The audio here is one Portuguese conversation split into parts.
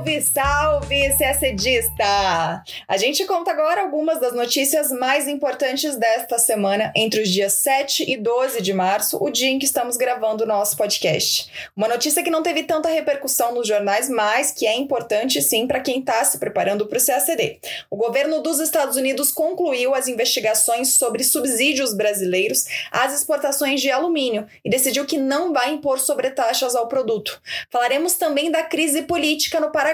Salve, salve, CSDista! A gente conta agora algumas das notícias mais importantes desta semana, entre os dias 7 e 12 de março, o dia em que estamos gravando o nosso podcast. Uma notícia que não teve tanta repercussão nos jornais, mas que é importante sim para quem está se preparando para o CACD. O governo dos Estados Unidos concluiu as investigações sobre subsídios brasileiros às exportações de alumínio e decidiu que não vai impor sobretaxas ao produto. Falaremos também da crise política no Paraguai.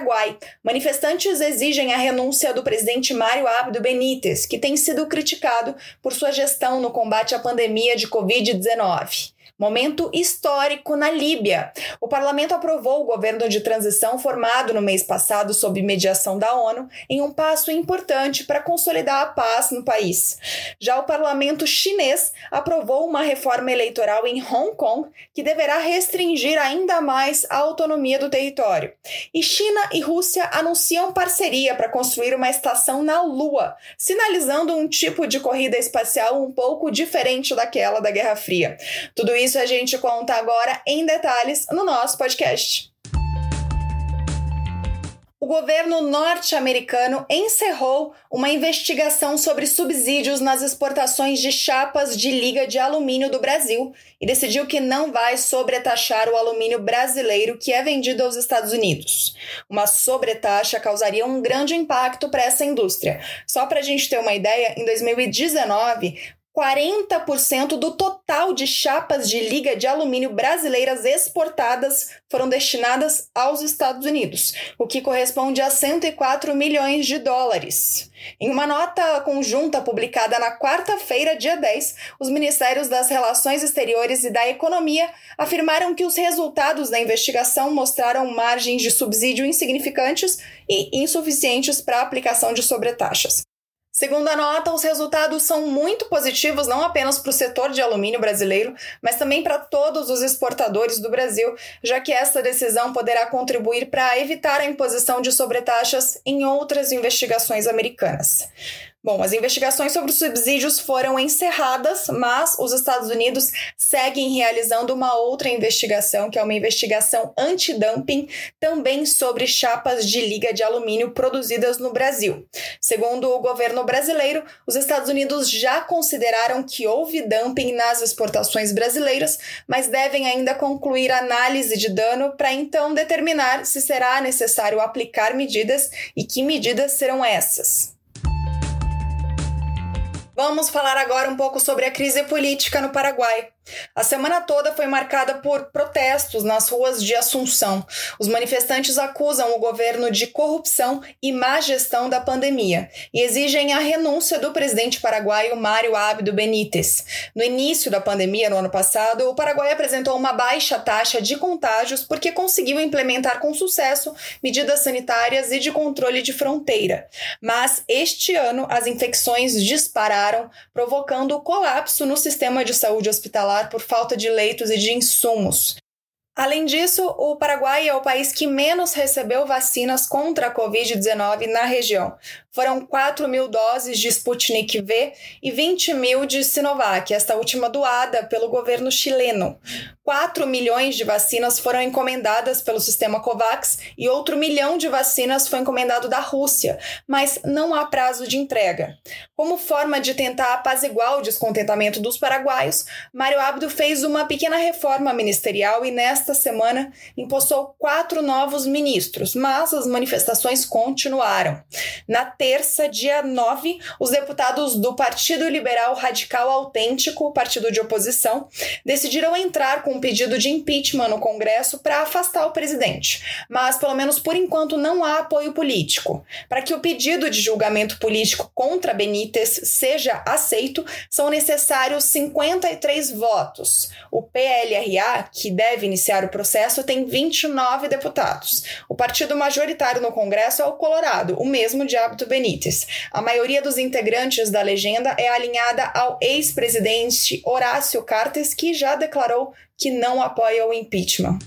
Manifestantes exigem a renúncia do presidente Mário Abdo Benítez, que tem sido criticado por sua gestão no combate à pandemia de Covid-19. Momento histórico na Líbia. O parlamento aprovou o governo de transição formado no mês passado sob mediação da ONU em um passo importante para consolidar a paz no país. Já o parlamento chinês aprovou uma reforma eleitoral em Hong Kong que deverá restringir ainda mais a autonomia do território. E China e Rússia anunciam parceria para construir uma estação na Lua, sinalizando um tipo de corrida espacial um pouco diferente daquela da Guerra Fria. Tudo isso isso a gente conta agora em detalhes no nosso podcast. O governo norte-americano encerrou uma investigação sobre subsídios nas exportações de chapas de liga de alumínio do Brasil e decidiu que não vai sobretaxar o alumínio brasileiro que é vendido aos Estados Unidos. Uma sobretaxa causaria um grande impacto para essa indústria. Só para a gente ter uma ideia, em 2019, 40% do total de chapas de liga de alumínio brasileiras exportadas foram destinadas aos Estados Unidos, o que corresponde a 104 milhões de dólares. Em uma nota conjunta publicada na quarta-feira, dia 10, os Ministérios das Relações Exteriores e da Economia afirmaram que os resultados da investigação mostraram margens de subsídio insignificantes e insuficientes para a aplicação de sobretaxas. Segundo a nota, os resultados são muito positivos não apenas para o setor de alumínio brasileiro, mas também para todos os exportadores do Brasil, já que essa decisão poderá contribuir para evitar a imposição de sobretaxas em outras investigações americanas. Bom, as investigações sobre os subsídios foram encerradas, mas os Estados Unidos seguem realizando uma outra investigação, que é uma investigação anti-dumping, também sobre chapas de liga de alumínio produzidas no Brasil. Segundo o governo brasileiro, os Estados Unidos já consideraram que houve dumping nas exportações brasileiras, mas devem ainda concluir análise de dano para então determinar se será necessário aplicar medidas e que medidas serão essas. Vamos falar agora um pouco sobre a crise política no Paraguai. A semana toda foi marcada por protestos nas ruas de Assunção. Os manifestantes acusam o governo de corrupção e má gestão da pandemia e exigem a renúncia do presidente paraguaio Mário Abdo Benítez. No início da pandemia, no ano passado, o Paraguai apresentou uma baixa taxa de contágios porque conseguiu implementar com sucesso medidas sanitárias e de controle de fronteira. Mas este ano as infecções dispararam, provocando colapso no sistema de saúde hospitalar por falta de leitos e de insumos. Além disso, o Paraguai é o país que menos recebeu vacinas contra a Covid-19 na região. Foram 4 mil doses de Sputnik V e 20 mil de Sinovac, esta última doada pelo governo chileno. 4 milhões de vacinas foram encomendadas pelo sistema COVAX e outro milhão de vacinas foi encomendado da Rússia, mas não há prazo de entrega. Como forma de tentar apaziguar o descontentamento dos paraguaios, Mário Abdo fez uma pequena reforma ministerial e nesta semana impossou quatro novos ministros, mas as manifestações continuaram. Na terça, dia 9, os deputados do Partido Liberal Radical Autêntico, partido de oposição, decidiram entrar com um pedido de impeachment no Congresso para afastar o presidente. Mas, pelo menos por enquanto, não há apoio político. Para que o pedido de julgamento político contra Benítez seja aceito, são necessários 53 votos. O PLRA, que deve iniciar o processo, tem 29 deputados. O partido majoritário no Congresso é o Colorado, o mesmo de Abdo Benítez. A maioria dos integrantes da legenda é alinhada ao ex-presidente Horácio Cartes, que já declarou que não apoia o impeachment.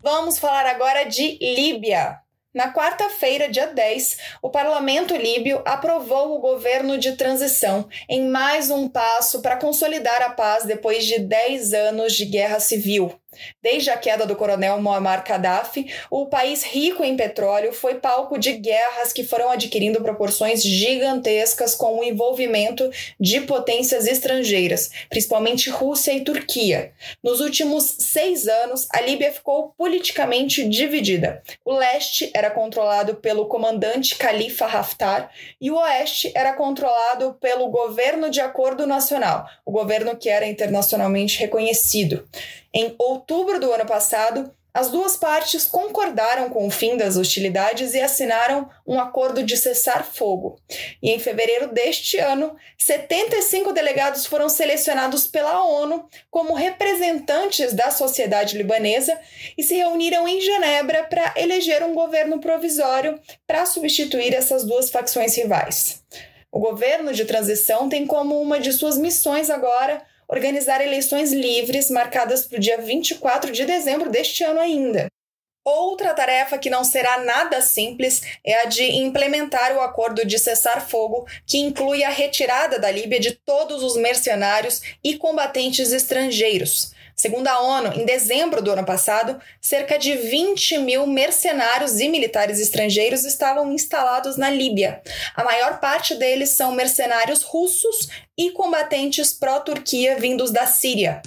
Vamos falar agora de Líbia. Na quarta-feira, dia 10, o parlamento líbio aprovou o governo de transição em mais um passo para consolidar a paz depois de 10 anos de guerra civil. Desde a queda do coronel Muammar Gaddafi, o país rico em petróleo foi palco de guerras que foram adquirindo proporções gigantescas com o envolvimento de potências estrangeiras, principalmente Rússia e Turquia. Nos últimos seis anos, a Líbia ficou politicamente dividida. O leste era controlado pelo comandante Khalifa Haftar e o oeste era controlado pelo Governo de Acordo Nacional, o governo que era internacionalmente reconhecido. Em outubro do ano passado, as duas partes concordaram com o fim das hostilidades e assinaram um acordo de cessar-fogo. E em fevereiro deste ano, 75 delegados foram selecionados pela ONU como representantes da sociedade libanesa e se reuniram em Genebra para eleger um governo provisório para substituir essas duas facções rivais. O governo de transição tem como uma de suas missões agora organizar eleições livres marcadas para o dia 24 de dezembro deste ano ainda. Outra tarefa que não será nada simples é a de implementar o acordo de cessar-fogo, que inclui a retirada da Líbia de todos os mercenários e combatentes estrangeiros. Segundo a ONU, em dezembro do ano passado, cerca de 20 mil mercenários e militares estrangeiros estavam instalados na Líbia. A maior parte deles são mercenários russos e combatentes pró-Turquia vindos da Síria.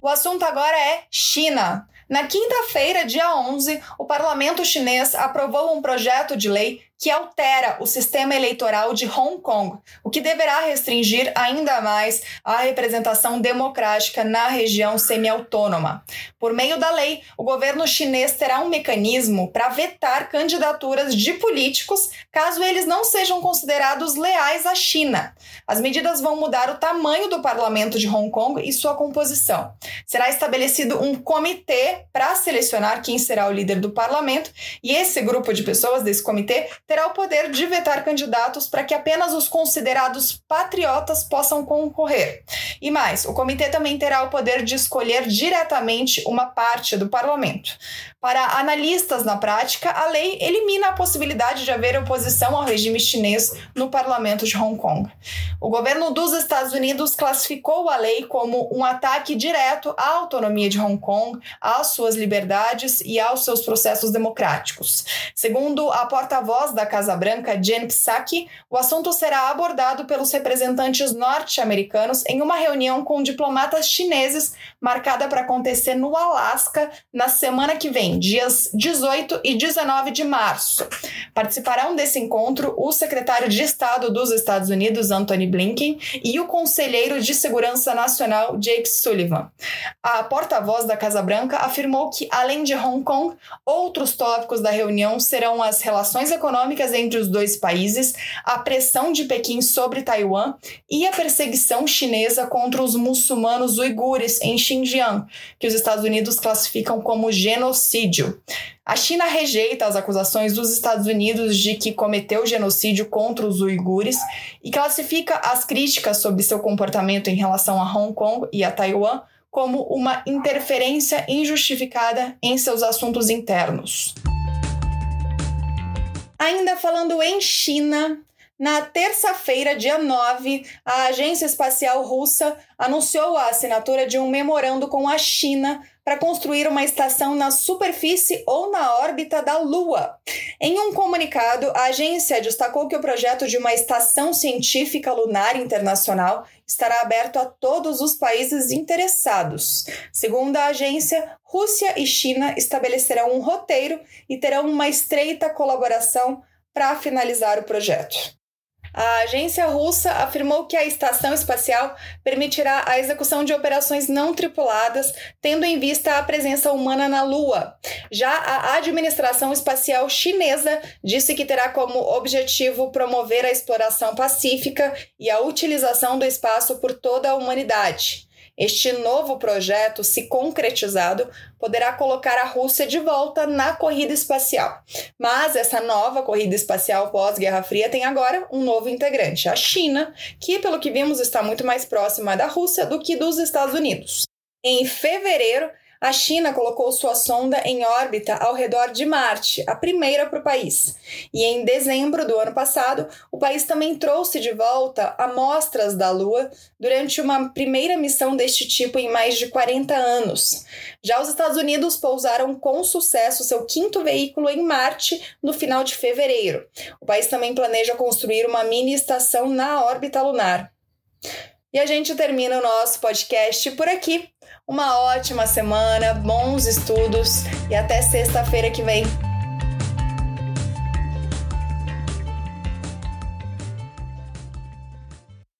O assunto agora é China. Na quinta-feira, dia 11, o parlamento chinês aprovou um projeto de lei que altera o sistema eleitoral de Hong Kong, o que deverá restringir ainda mais a representação democrática na região semi-autônoma. Por meio da lei, o governo chinês terá um mecanismo para vetar candidaturas de políticos caso eles não sejam considerados leais à China. As medidas vão mudar o tamanho do parlamento de Hong Kong e sua composição. Será estabelecido um comitê para selecionar quem será o líder do parlamento, e esse grupo de pessoas desse comitê terá o poder de vetar candidatos para que apenas os considerados patriotas possam concorrer. E mais, o comitê também terá o poder de escolher diretamente uma parte do parlamento. Para analistas na prática, a lei elimina a possibilidade de haver oposição ao regime chinês no parlamento de Hong Kong. O governo dos Estados Unidos classificou a lei como um ataque direto à autonomia de Hong Kong, às suas liberdades e aos seus processos democráticos. Segundo a porta-voz da Casa Branca, Jen Psaki, o assunto será abordado pelos representantes norte-americanos em uma reunião com diplomatas chineses marcada para acontecer no Alasca na semana que vem dias 18 e 19 de março. Participarão desse encontro o secretário de Estado dos Estados Unidos, Anthony Blinken, e o conselheiro de Segurança Nacional, Jake Sullivan. A porta-voz da Casa Branca afirmou que, além de Hong Kong, outros tópicos da reunião serão as relações econômicas entre os dois países, a pressão de Pequim sobre Taiwan e a perseguição chinesa contra os muçulmanos uigures em Xinjiang, que os Estados Unidos classificam como genocídio. A China rejeita as acusações dos Estados Unidos de que cometeu genocídio contra os uigures e classifica as críticas sobre seu comportamento em relação a Hong Kong e a Taiwan como uma interferência injustificada em seus assuntos internos. Ainda falando em China, na terça-feira, dia 9, a Agência Espacial Russa anunciou a assinatura de um memorando com a China para construir uma estação na superfície ou na órbita da Lua. Em um comunicado, a agência destacou que o projeto de uma estação científica lunar internacional estará aberto a todos os países interessados. Segundo a agência, Rússia e China estabelecerão um roteiro e terão uma estreita colaboração para finalizar o projeto. A agência russa afirmou que a estação espacial permitirá a execução de operações não tripuladas, tendo em vista a presença humana na Lua. Já a administração espacial chinesa disse que terá como objetivo promover a exploração pacífica e a utilização do espaço por toda a humanidade. Este novo projeto, se concretizado, poderá colocar a Rússia de volta na corrida espacial. Mas essa nova corrida espacial pós-Guerra Fria tem agora um novo integrante, a China, que, pelo que vimos, está muito mais próxima da Rússia do que dos Estados Unidos. Em fevereiro, a China colocou sua sonda em órbita ao redor de Marte, a primeira para o país. E em dezembro do ano passado, o país também trouxe de volta amostras da Lua durante uma primeira missão deste tipo em mais de 40 anos. Já os Estados Unidos pousaram com sucesso seu quinto veículo em Marte no final de fevereiro. O país também planeja construir uma mini estação na órbita lunar. E a gente termina o nosso podcast por aqui. Uma ótima semana, bons estudos e até sexta-feira que vem.